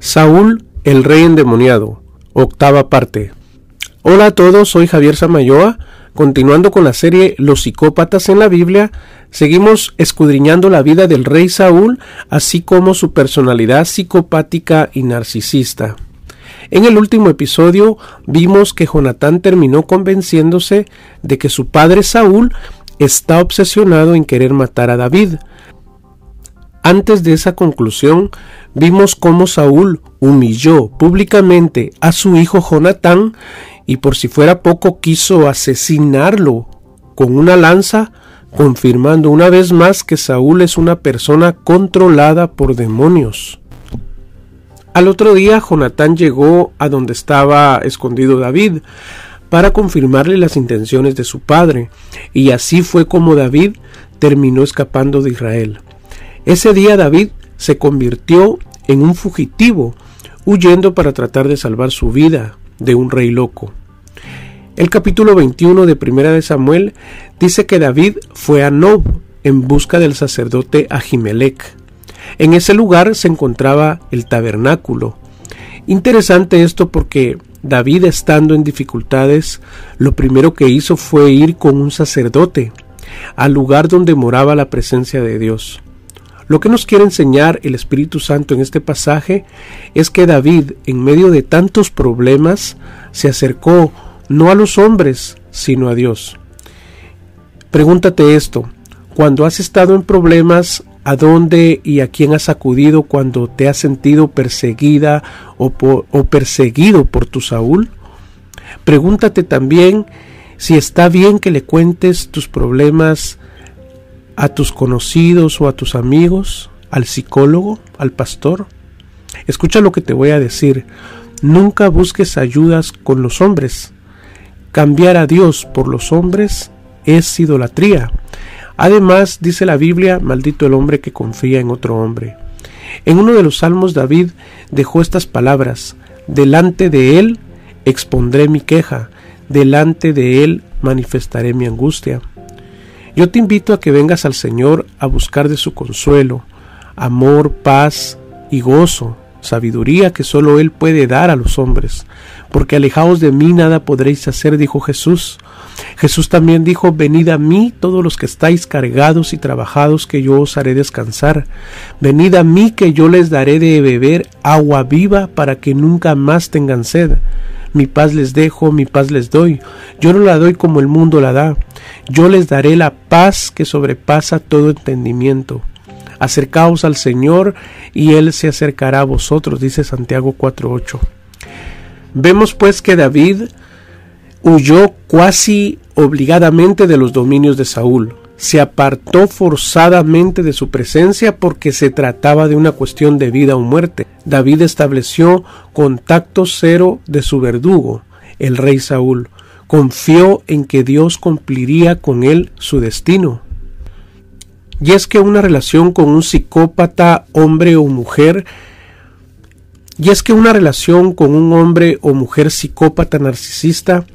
Saúl, el rey endemoniado. Octava parte. Hola a todos, soy Javier Samayoa. Continuando con la serie Los psicópatas en la Biblia, seguimos escudriñando la vida del rey Saúl, así como su personalidad psicopática y narcisista. En el último episodio vimos que Jonatán terminó convenciéndose de que su padre Saúl está obsesionado en querer matar a David, antes de esa conclusión, vimos cómo Saúl humilló públicamente a su hijo Jonatán y por si fuera poco quiso asesinarlo con una lanza, confirmando una vez más que Saúl es una persona controlada por demonios. Al otro día Jonatán llegó a donde estaba escondido David para confirmarle las intenciones de su padre, y así fue como David terminó escapando de Israel. Ese día David se convirtió en un fugitivo, huyendo para tratar de salvar su vida de un rey loco. El capítulo 21 de Primera de Samuel dice que David fue a Nob en busca del sacerdote Ahimelech. En ese lugar se encontraba el tabernáculo. Interesante esto porque David estando en dificultades, lo primero que hizo fue ir con un sacerdote al lugar donde moraba la presencia de Dios. Lo que nos quiere enseñar el Espíritu Santo en este pasaje es que David, en medio de tantos problemas, se acercó no a los hombres, sino a Dios. Pregúntate esto, cuando has estado en problemas, ¿a dónde y a quién has acudido cuando te has sentido perseguida o, o perseguido por tu Saúl? Pregúntate también si está bien que le cuentes tus problemas a tus conocidos o a tus amigos, al psicólogo, al pastor. Escucha lo que te voy a decir. Nunca busques ayudas con los hombres. Cambiar a Dios por los hombres es idolatría. Además, dice la Biblia, maldito el hombre que confía en otro hombre. En uno de los salmos David dejó estas palabras, delante de él expondré mi queja, delante de él manifestaré mi angustia. Yo te invito a que vengas al Señor a buscar de su consuelo, amor, paz y gozo, sabiduría que solo Él puede dar a los hombres, porque alejaos de mí nada podréis hacer, dijo Jesús. Jesús también dijo, venid a mí todos los que estáis cargados y trabajados, que yo os haré descansar. Venid a mí que yo les daré de beber agua viva para que nunca más tengan sed. Mi paz les dejo, mi paz les doy. Yo no la doy como el mundo la da. Yo les daré la paz que sobrepasa todo entendimiento. Acercaos al Señor y Él se acercará a vosotros, dice Santiago 4.8. Vemos pues que David huyó casi obligadamente de los dominios de Saúl se apartó forzadamente de su presencia porque se trataba de una cuestión de vida o muerte. David estableció contacto cero de su verdugo, el rey Saúl. Confió en que Dios cumpliría con él su destino. Y es que una relación con un psicópata, hombre o mujer, y es que una relación con un hombre o mujer psicópata narcisista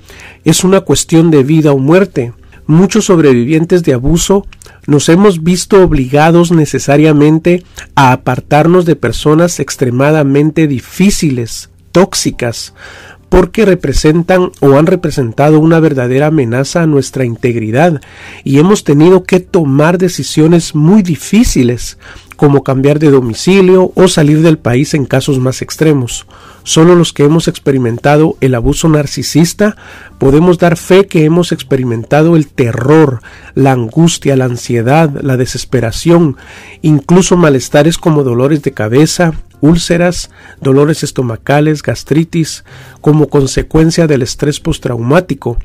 es una cuestión de vida o muerte muchos sobrevivientes de abuso nos hemos visto obligados necesariamente a apartarnos de personas extremadamente difíciles, tóxicas, porque representan o han representado una verdadera amenaza a nuestra integridad y hemos tenido que tomar decisiones muy difíciles como cambiar de domicilio o salir del país en casos más extremos. Solo los que hemos experimentado el abuso narcisista podemos dar fe que hemos experimentado el terror, la angustia, la ansiedad, la desesperación, incluso malestares como dolores de cabeza, úlceras, dolores estomacales, gastritis, como consecuencia del estrés postraumático,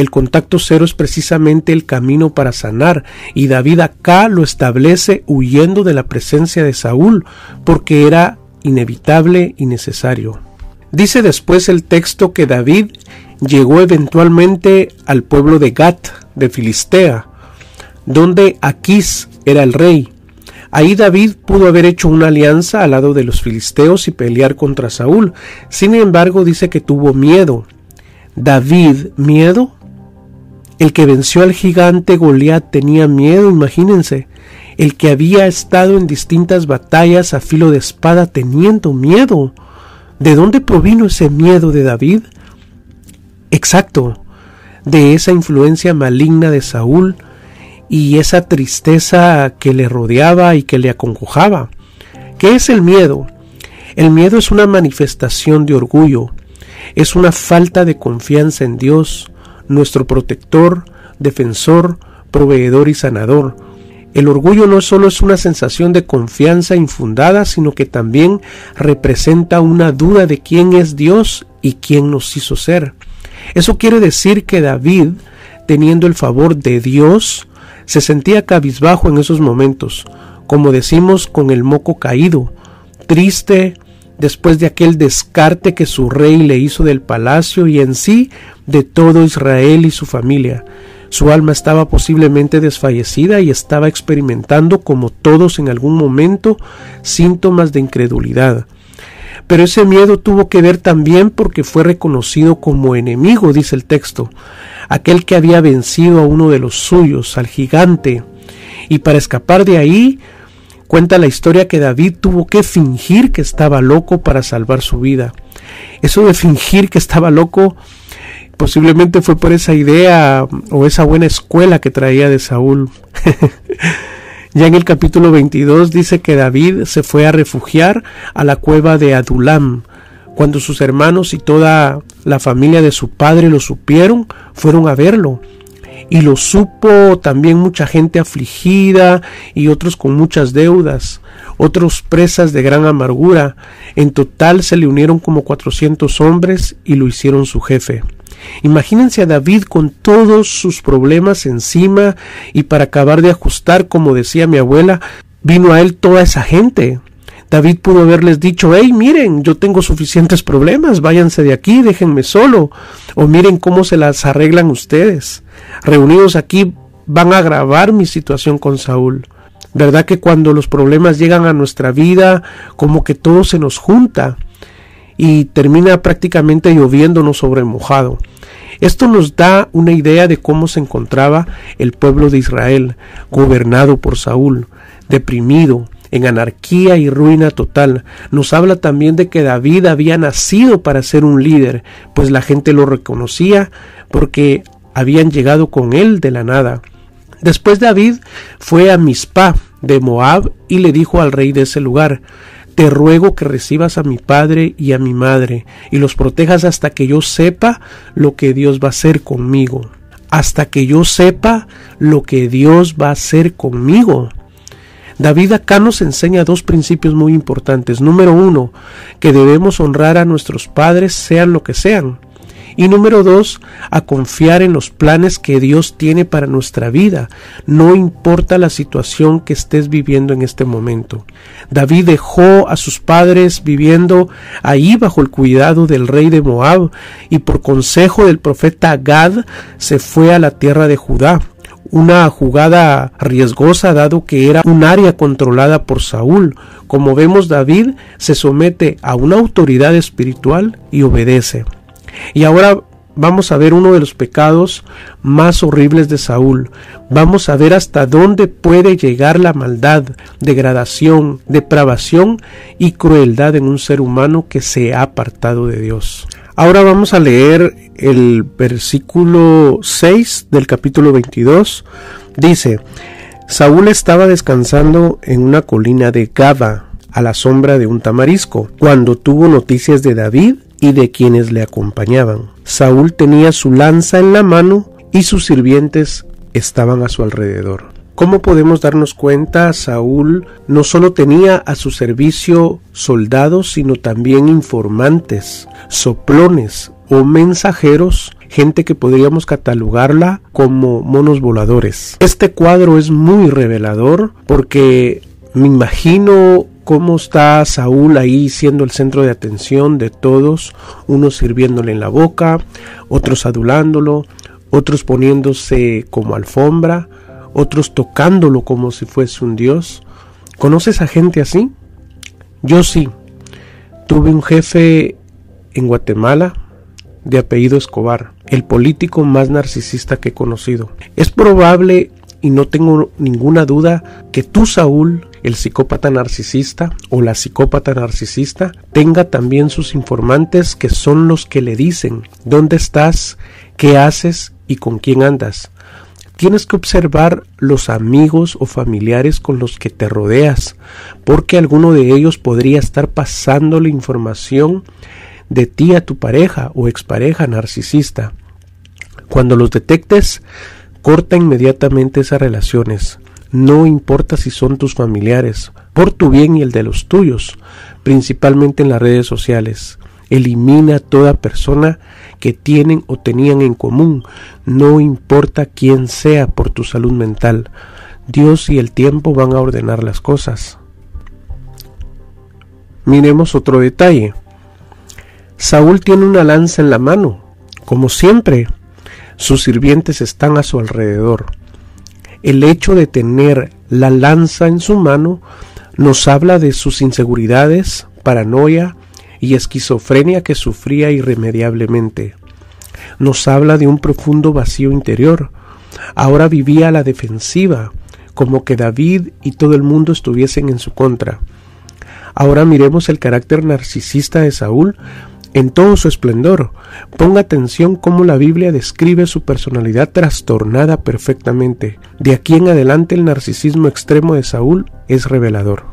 el contacto cero es precisamente el camino para sanar, y David acá lo establece huyendo de la presencia de Saúl, porque era inevitable y necesario. Dice después el texto que David llegó eventualmente al pueblo de Gat, de Filistea, donde Aquís era el rey. Ahí David pudo haber hecho una alianza al lado de los filisteos y pelear contra Saúl. Sin embargo, dice que tuvo miedo. David, miedo. El que venció al gigante Goliat tenía miedo, imagínense. el que había estado en distintas batallas a filo de espada teniendo miedo. ¿De dónde provino ese miedo de David? Exacto, de esa influencia maligna de Saúl y esa tristeza que le rodeaba y que le acongojaba. ¿Qué es el miedo? El miedo es una manifestación de orgullo, es una falta de confianza en Dios, nuestro protector, defensor, proveedor y sanador. El orgullo no solo es una sensación de confianza infundada, sino que también representa una duda de quién es Dios y quién nos hizo ser. Eso quiere decir que David, teniendo el favor de Dios, se sentía cabizbajo en esos momentos, como decimos con el moco caído, triste después de aquel descarte que su rey le hizo del palacio y en sí de todo Israel y su familia. Su alma estaba posiblemente desfallecida y estaba experimentando, como todos en algún momento, síntomas de incredulidad. Pero ese miedo tuvo que ver también porque fue reconocido como enemigo, dice el texto, aquel que había vencido a uno de los suyos, al gigante. Y para escapar de ahí, cuenta la historia que David tuvo que fingir que estaba loco para salvar su vida. Eso de fingir que estaba loco posiblemente fue por esa idea o esa buena escuela que traía de Saúl. ya en el capítulo 22 dice que David se fue a refugiar a la cueva de Adulam. Cuando sus hermanos y toda la familia de su padre lo supieron, fueron a verlo. Y lo supo también mucha gente afligida y otros con muchas deudas, otros presas de gran amargura. En total se le unieron como cuatrocientos hombres y lo hicieron su jefe. Imagínense a David con todos sus problemas encima y para acabar de ajustar, como decía mi abuela, vino a él toda esa gente. David pudo haberles dicho, hey, miren, yo tengo suficientes problemas, váyanse de aquí, déjenme solo, o miren cómo se las arreglan ustedes. Reunidos aquí van a agravar mi situación con Saúl. ¿Verdad que cuando los problemas llegan a nuestra vida, como que todo se nos junta? y termina prácticamente lloviéndonos sobre mojado. Esto nos da una idea de cómo se encontraba el pueblo de Israel, gobernado por Saúl, deprimido, en anarquía y ruina total. Nos habla también de que David había nacido para ser un líder, pues la gente lo reconocía porque habían llegado con él de la nada. Después David fue a Mizpah de Moab y le dijo al rey de ese lugar, te ruego que recibas a mi padre y a mi madre y los protejas hasta que yo sepa lo que Dios va a hacer conmigo. Hasta que yo sepa lo que Dios va a hacer conmigo. David acá nos enseña dos principios muy importantes. Número uno, que debemos honrar a nuestros padres sean lo que sean. Y número dos, a confiar en los planes que Dios tiene para nuestra vida, no importa la situación que estés viviendo en este momento. David dejó a sus padres viviendo ahí bajo el cuidado del rey de Moab y por consejo del profeta Gad se fue a la tierra de Judá una jugada riesgosa dado que era un área controlada por Saúl. Como vemos, David se somete a una autoridad espiritual y obedece. Y ahora vamos a ver uno de los pecados más horribles de Saúl. Vamos a ver hasta dónde puede llegar la maldad, degradación, depravación y crueldad en un ser humano que se ha apartado de Dios. Ahora vamos a leer el versículo 6 del capítulo 22. Dice, Saúl estaba descansando en una colina de Gaba, a la sombra de un tamarisco, cuando tuvo noticias de David y de quienes le acompañaban. Saúl tenía su lanza en la mano y sus sirvientes estaban a su alrededor. ¿Cómo podemos darnos cuenta? Saúl no solo tenía a su servicio soldados, sino también informantes, soplones o mensajeros, gente que podríamos catalogarla como monos voladores. Este cuadro es muy revelador porque me imagino cómo está Saúl ahí siendo el centro de atención de todos, unos sirviéndole en la boca, otros adulándolo, otros poniéndose como alfombra, otros tocándolo como si fuese un dios. ¿Conoces a gente así? Yo sí. Tuve un jefe en Guatemala de apellido Escobar, el político más narcisista que he conocido. Es probable y no tengo ninguna duda que tú, Saúl, el psicópata narcisista o la psicópata narcisista, tenga también sus informantes que son los que le dicen dónde estás, qué haces y con quién andas. Tienes que observar los amigos o familiares con los que te rodeas, porque alguno de ellos podría estar pasando la información de ti a tu pareja o expareja narcisista. Cuando los detectes, corta inmediatamente esas relaciones. No importa si son tus familiares, por tu bien y el de los tuyos, principalmente en las redes sociales. Elimina toda persona que tienen o tenían en común, no importa quién sea por tu salud mental. Dios y el tiempo van a ordenar las cosas. Miremos otro detalle. Saúl tiene una lanza en la mano. Como siempre, sus sirvientes están a su alrededor. El hecho de tener la lanza en su mano nos habla de sus inseguridades, paranoia, y esquizofrenia que sufría irremediablemente. Nos habla de un profundo vacío interior. Ahora vivía a la defensiva, como que David y todo el mundo estuviesen en su contra. Ahora miremos el carácter narcisista de Saúl en todo su esplendor. Ponga atención cómo la Biblia describe su personalidad trastornada perfectamente. De aquí en adelante el narcisismo extremo de Saúl es revelador.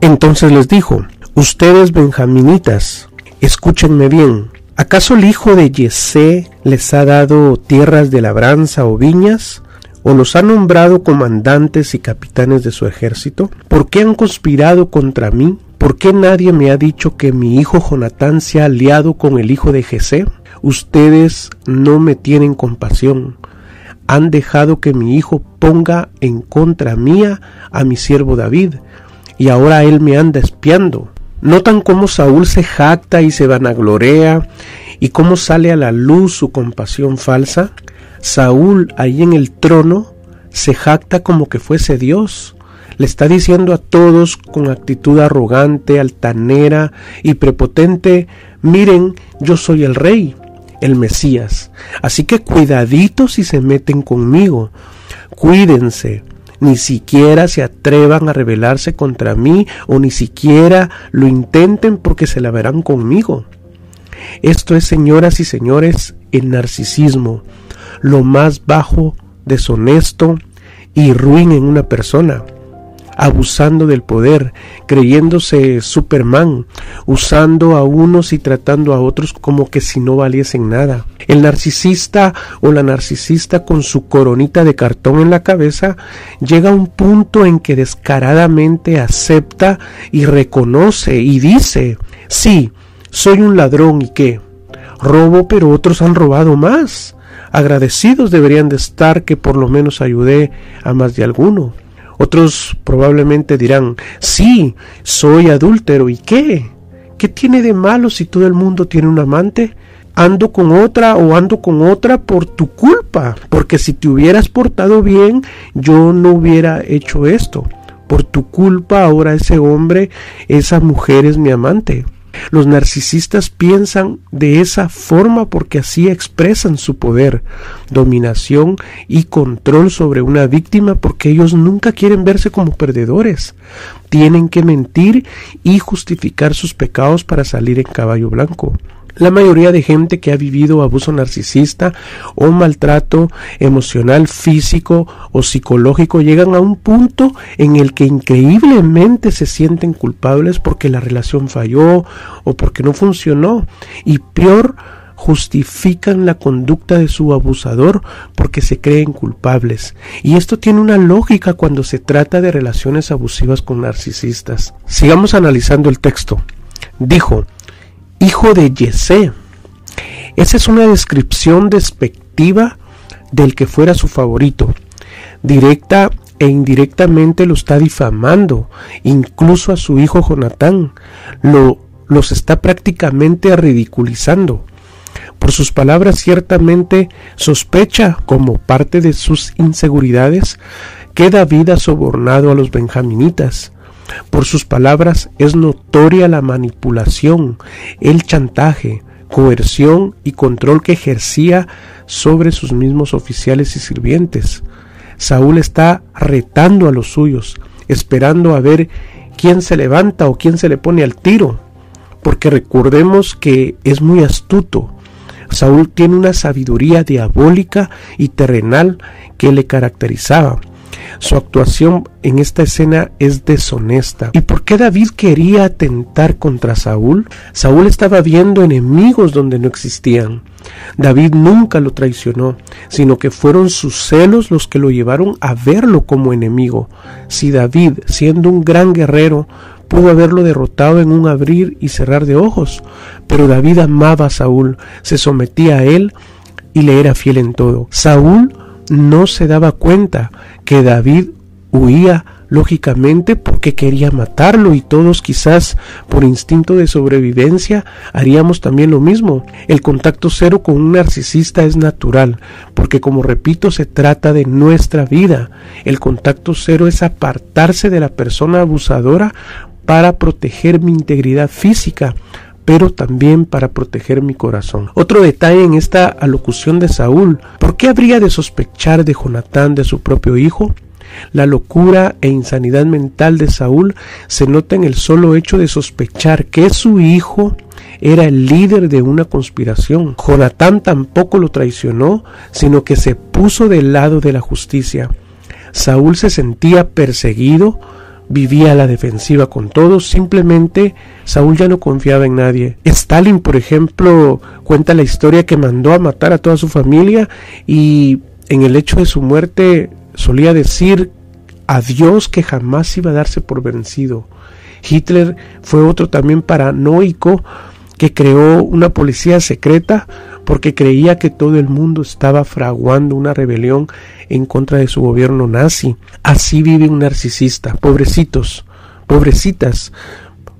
Entonces les dijo, Ustedes benjaminitas, escúchenme bien. ¿Acaso el hijo de Yesé les ha dado tierras de labranza o viñas? ¿O los ha nombrado comandantes y capitanes de su ejército? ¿Por qué han conspirado contra mí? ¿Por qué nadie me ha dicho que mi hijo Jonatán se ha aliado con el hijo de Jesé? Ustedes no me tienen compasión. Han dejado que mi hijo ponga en contra mía a mi siervo David, y ahora él me anda espiando. Notan cómo Saúl se jacta y se vanaglorea y cómo sale a la luz su compasión falsa. Saúl ahí en el trono se jacta como que fuese Dios. Le está diciendo a todos con actitud arrogante, altanera y prepotente, miren, yo soy el rey, el Mesías. Así que cuidadito si se meten conmigo. Cuídense, ni siquiera se atrevan a rebelarse contra mí o ni siquiera lo intenten porque se la verán conmigo. Esto es, señoras y señores, el narcisismo, lo más bajo, deshonesto y ruin en una persona abusando del poder, creyéndose Superman, usando a unos y tratando a otros como que si no valiesen nada. El narcisista o la narcisista con su coronita de cartón en la cabeza llega a un punto en que descaradamente acepta y reconoce y dice, sí, soy un ladrón y qué, robo pero otros han robado más. Agradecidos deberían de estar que por lo menos ayudé a más de alguno. Otros probablemente dirán, sí, soy adúltero, ¿y qué? ¿Qué tiene de malo si todo el mundo tiene un amante? Ando con otra o ando con otra por tu culpa, porque si te hubieras portado bien, yo no hubiera hecho esto. Por tu culpa ahora ese hombre, esa mujer es mi amante. Los narcisistas piensan de esa forma porque así expresan su poder, dominación y control sobre una víctima porque ellos nunca quieren verse como perdedores. Tienen que mentir y justificar sus pecados para salir en caballo blanco. La mayoría de gente que ha vivido abuso narcisista o maltrato emocional, físico o psicológico llegan a un punto en el que increíblemente se sienten culpables porque la relación falló o porque no funcionó y peor justifican la conducta de su abusador porque se creen culpables. Y esto tiene una lógica cuando se trata de relaciones abusivas con narcisistas. Sigamos analizando el texto. Dijo, hijo de Yesé. Esa es una descripción despectiva del que fuera su favorito. Directa e indirectamente lo está difamando, incluso a su hijo Jonatán. Lo, los está prácticamente ridiculizando. Por sus palabras ciertamente sospecha, como parte de sus inseguridades, que David ha sobornado a los benjaminitas. Por sus palabras es notoria la manipulación, el chantaje, coerción y control que ejercía sobre sus mismos oficiales y sirvientes. Saúl está retando a los suyos, esperando a ver quién se levanta o quién se le pone al tiro, porque recordemos que es muy astuto. Saúl tiene una sabiduría diabólica y terrenal que le caracterizaba. Su actuación en esta escena es deshonesta. ¿Y por qué David quería atentar contra Saúl? Saúl estaba viendo enemigos donde no existían. David nunca lo traicionó, sino que fueron sus celos los que lo llevaron a verlo como enemigo. Si David, siendo un gran guerrero, pudo haberlo derrotado en un abrir y cerrar de ojos, pero David amaba a Saúl, se sometía a él y le era fiel en todo. Saúl no se daba cuenta que David huía lógicamente porque quería matarlo y todos quizás por instinto de sobrevivencia haríamos también lo mismo. El contacto cero con un narcisista es natural porque como repito se trata de nuestra vida. El contacto cero es apartarse de la persona abusadora para proteger mi integridad física pero también para proteger mi corazón. Otro detalle en esta alocución de Saúl, ¿por qué habría de sospechar de Jonatán de su propio hijo? La locura e insanidad mental de Saúl se nota en el solo hecho de sospechar que su hijo era el líder de una conspiración. Jonatán tampoco lo traicionó, sino que se puso del lado de la justicia. Saúl se sentía perseguido vivía la defensiva con todos, simplemente Saúl ya no confiaba en nadie. Stalin, por ejemplo, cuenta la historia que mandó a matar a toda su familia y en el hecho de su muerte solía decir a Dios que jamás iba a darse por vencido. Hitler fue otro también paranoico que creó una policía secreta porque creía que todo el mundo estaba fraguando una rebelión en contra de su gobierno nazi. Así vive un narcisista. Pobrecitos, pobrecitas.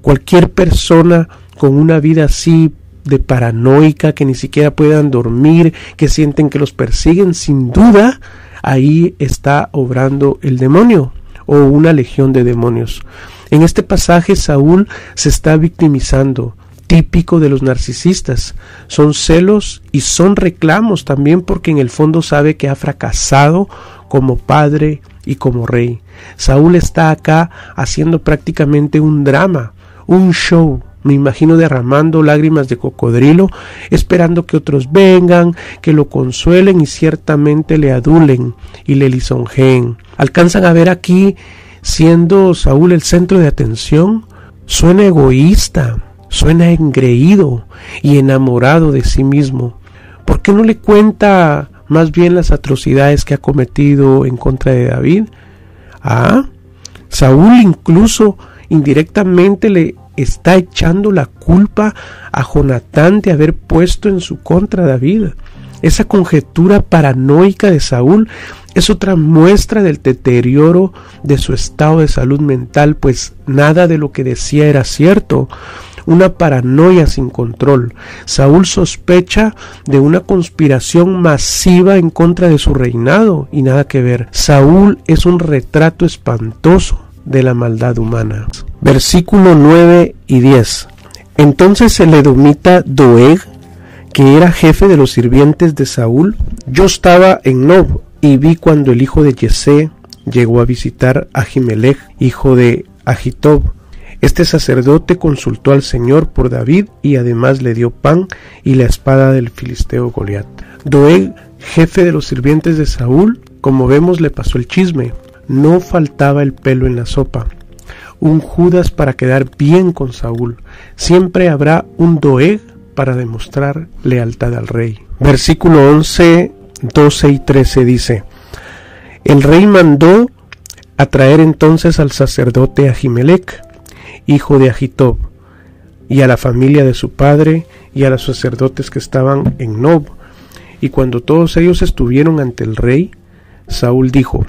Cualquier persona con una vida así de paranoica, que ni siquiera puedan dormir, que sienten que los persiguen, sin duda, ahí está obrando el demonio o una legión de demonios. En este pasaje Saúl se está victimizando, típico de los narcisistas. Son celos y son reclamos también porque en el fondo sabe que ha fracasado como padre y como rey. Saúl está acá haciendo prácticamente un drama, un show. Me imagino derramando lágrimas de cocodrilo, esperando que otros vengan, que lo consuelen y ciertamente le adulen y le lisonjeen. ¿Alcanzan a ver aquí, siendo Saúl el centro de atención? Suena egoísta, Suena engreído y enamorado de sí mismo. ¿Por qué no le cuenta más bien las atrocidades que ha cometido en contra de David? Ah, Saúl incluso indirectamente le está echando la culpa a Jonatán de haber puesto en su contra a David. Esa conjetura paranoica de Saúl es otra muestra del deterioro de su estado de salud mental, pues nada de lo que decía era cierto una paranoia sin control. Saúl sospecha de una conspiración masiva en contra de su reinado y nada que ver. Saúl es un retrato espantoso de la maldad humana. Versículo 9 y 10. Entonces el edomita Doeg, que era jefe de los sirvientes de Saúl, yo estaba en Nob y vi cuando el hijo de Yesé llegó a visitar a Jimelech, hijo de Agitob, este sacerdote consultó al Señor por David y además le dio pan y la espada del filisteo Goliat. Doeg, jefe de los sirvientes de Saúl, como vemos le pasó el chisme. No faltaba el pelo en la sopa. Un Judas para quedar bien con Saúl. Siempre habrá un Doeg para demostrar lealtad al rey. Versículo 11, 12 y 13 dice, El rey mandó a traer entonces al sacerdote Ahimelech, hijo de Agitob, y a la familia de su padre y a los sacerdotes que estaban en Nob. Y cuando todos ellos estuvieron ante el rey, Saúl dijo,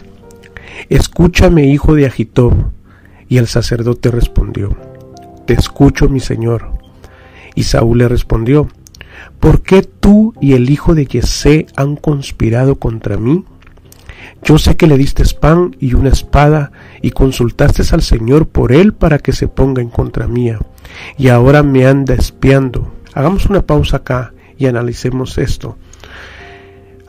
Escúchame, hijo de Agitob. Y el sacerdote respondió, Te escucho, mi señor. Y Saúl le respondió, ¿Por qué tú y el hijo de Yesé han conspirado contra mí? Yo sé que le diste pan y una espada y consultaste al Señor por él para que se ponga en contra mía. Y ahora me anda espiando. Hagamos una pausa acá y analicemos esto.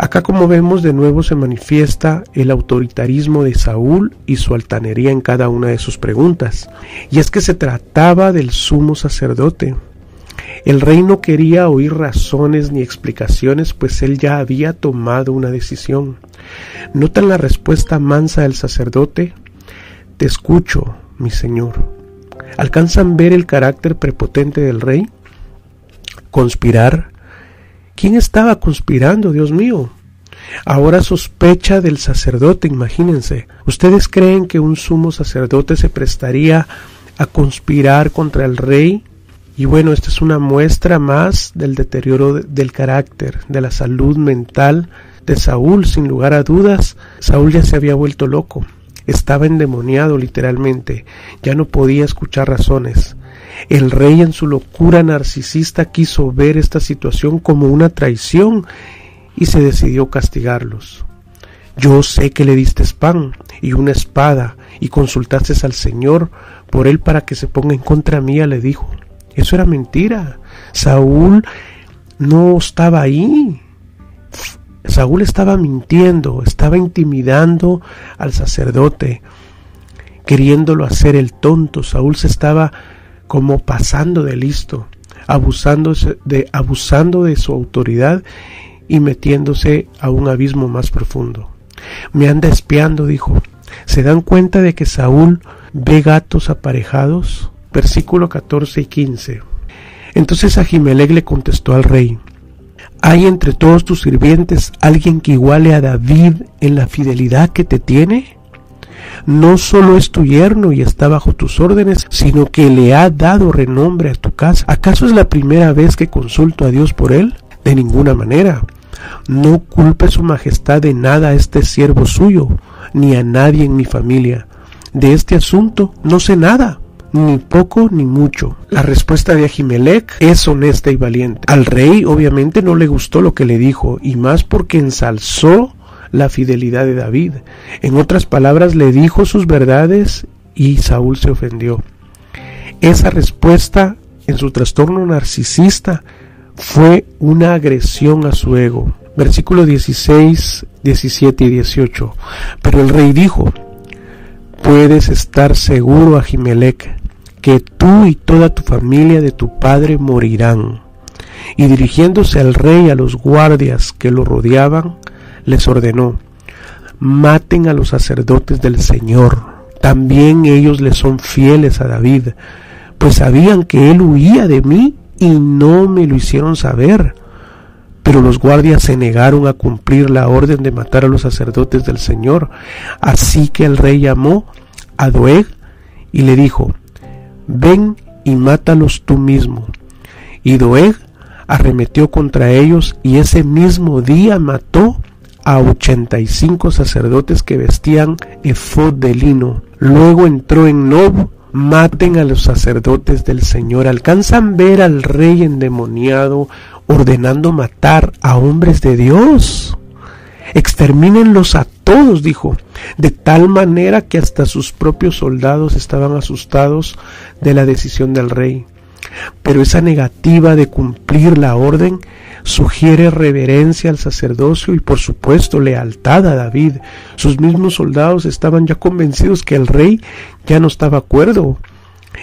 Acá como vemos de nuevo se manifiesta el autoritarismo de Saúl y su altanería en cada una de sus preguntas. Y es que se trataba del sumo sacerdote. El rey no quería oír razones ni explicaciones, pues él ya había tomado una decisión. ¿Notan la respuesta mansa del sacerdote? Te escucho, mi señor. ¿Alcanzan ver el carácter prepotente del rey? Conspirar ¿Quién estaba conspirando, Dios mío? Ahora sospecha del sacerdote, imagínense. ¿Ustedes creen que un sumo sacerdote se prestaría a conspirar contra el rey? Y bueno, esta es una muestra más del deterioro del carácter, de la salud mental de Saúl, sin lugar a dudas. Saúl ya se había vuelto loco, estaba endemoniado literalmente, ya no podía escuchar razones. El rey en su locura narcisista quiso ver esta situación como una traición y se decidió castigarlos. Yo sé que le diste pan y una espada y consultaste al Señor por él para que se ponga en contra mía, le dijo. Eso era mentira. Saúl no estaba ahí. Saúl estaba mintiendo, estaba intimidando al sacerdote, queriéndolo hacer el tonto. Saúl se estaba como pasando de listo, abusando de, abusando de su autoridad y metiéndose a un abismo más profundo. Me anda espiando, dijo. ¿Se dan cuenta de que Saúl ve gatos aparejados? Versículo 14 y 15. Entonces Ahimelech le contestó al rey, ¿hay entre todos tus sirvientes alguien que iguale a David en la fidelidad que te tiene? no solo es tu yerno y está bajo tus órdenes, sino que le ha dado renombre a tu casa. ¿Acaso es la primera vez que consulto a Dios por él? De ninguna manera. No culpe su majestad de nada a este siervo suyo, ni a nadie en mi familia. De este asunto no sé nada, ni poco ni mucho. La respuesta de Ahimelech es honesta y valiente. Al rey obviamente no le gustó lo que le dijo, y más porque ensalzó la fidelidad de David. En otras palabras, le dijo sus verdades y Saúl se ofendió. Esa respuesta en su trastorno narcisista fue una agresión a su ego. Versículo 16, 17 y 18. Pero el rey dijo, puedes estar seguro, Ahimelech, que tú y toda tu familia de tu padre morirán. Y dirigiéndose al rey a los guardias que lo rodeaban, les ordenó, maten a los sacerdotes del Señor. También ellos le son fieles a David, pues sabían que él huía de mí y no me lo hicieron saber. Pero los guardias se negaron a cumplir la orden de matar a los sacerdotes del Señor. Así que el rey llamó a Doeg y le dijo, ven y mátalos tú mismo. Y Doeg arremetió contra ellos y ese mismo día mató a 85 sacerdotes que vestían efod de lino. Luego entró en Nob, maten a los sacerdotes del Señor. ¿Alcanzan ver al rey endemoniado ordenando matar a hombres de Dios? Extermínenlos a todos, dijo, de tal manera que hasta sus propios soldados estaban asustados de la decisión del rey. Pero esa negativa de cumplir la orden sugiere reverencia al sacerdocio y por supuesto lealtad a David. Sus mismos soldados estaban ya convencidos que el rey ya no estaba acuerdo.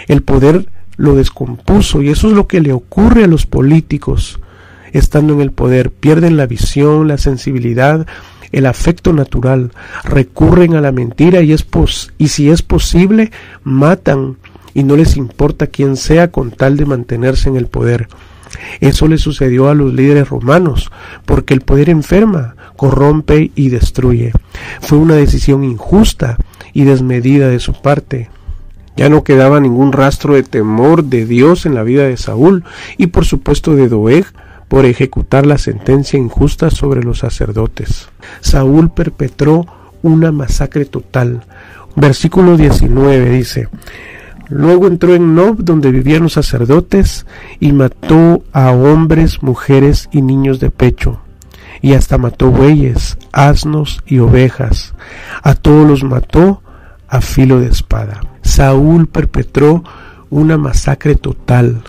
El poder lo descompuso y eso es lo que le ocurre a los políticos estando en el poder. Pierden la visión, la sensibilidad, el afecto natural, recurren a la mentira y, es pos y si es posible, matan y no les importa quién sea con tal de mantenerse en el poder. Eso le sucedió a los líderes romanos, porque el poder enferma, corrompe y destruye. Fue una decisión injusta y desmedida de su parte. Ya no quedaba ningún rastro de temor de Dios en la vida de Saúl y por supuesto de Doeg por ejecutar la sentencia injusta sobre los sacerdotes. Saúl perpetró una masacre total. Versículo 19 dice, Luego entró en Nob, donde vivían los sacerdotes, y mató a hombres, mujeres y niños de pecho, y hasta mató bueyes, asnos y ovejas. A todos los mató a filo de espada. Saúl perpetró una masacre total.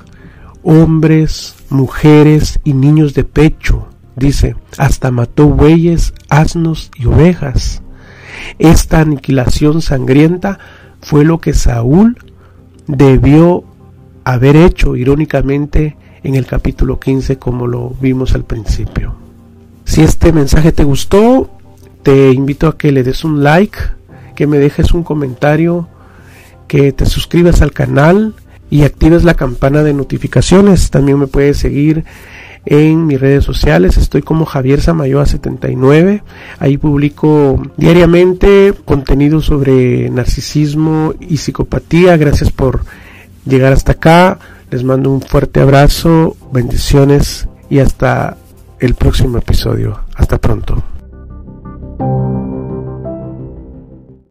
Hombres, mujeres y niños de pecho, Dice, hasta mató bueyes, asnos y ovejas. Esta aniquilación sangrienta fue lo que Saúl debió haber hecho irónicamente en el capítulo 15 como lo vimos al principio. Si este mensaje te gustó, te invito a que le des un like, que me dejes un comentario, que te suscribas al canal y actives la campana de notificaciones. También me puedes seguir en mis redes sociales. Estoy como Javier Samayoa79. Ahí publico diariamente contenido sobre narcisismo y psicopatía. Gracias por llegar hasta acá. Les mando un fuerte abrazo, bendiciones y hasta el próximo episodio. Hasta pronto.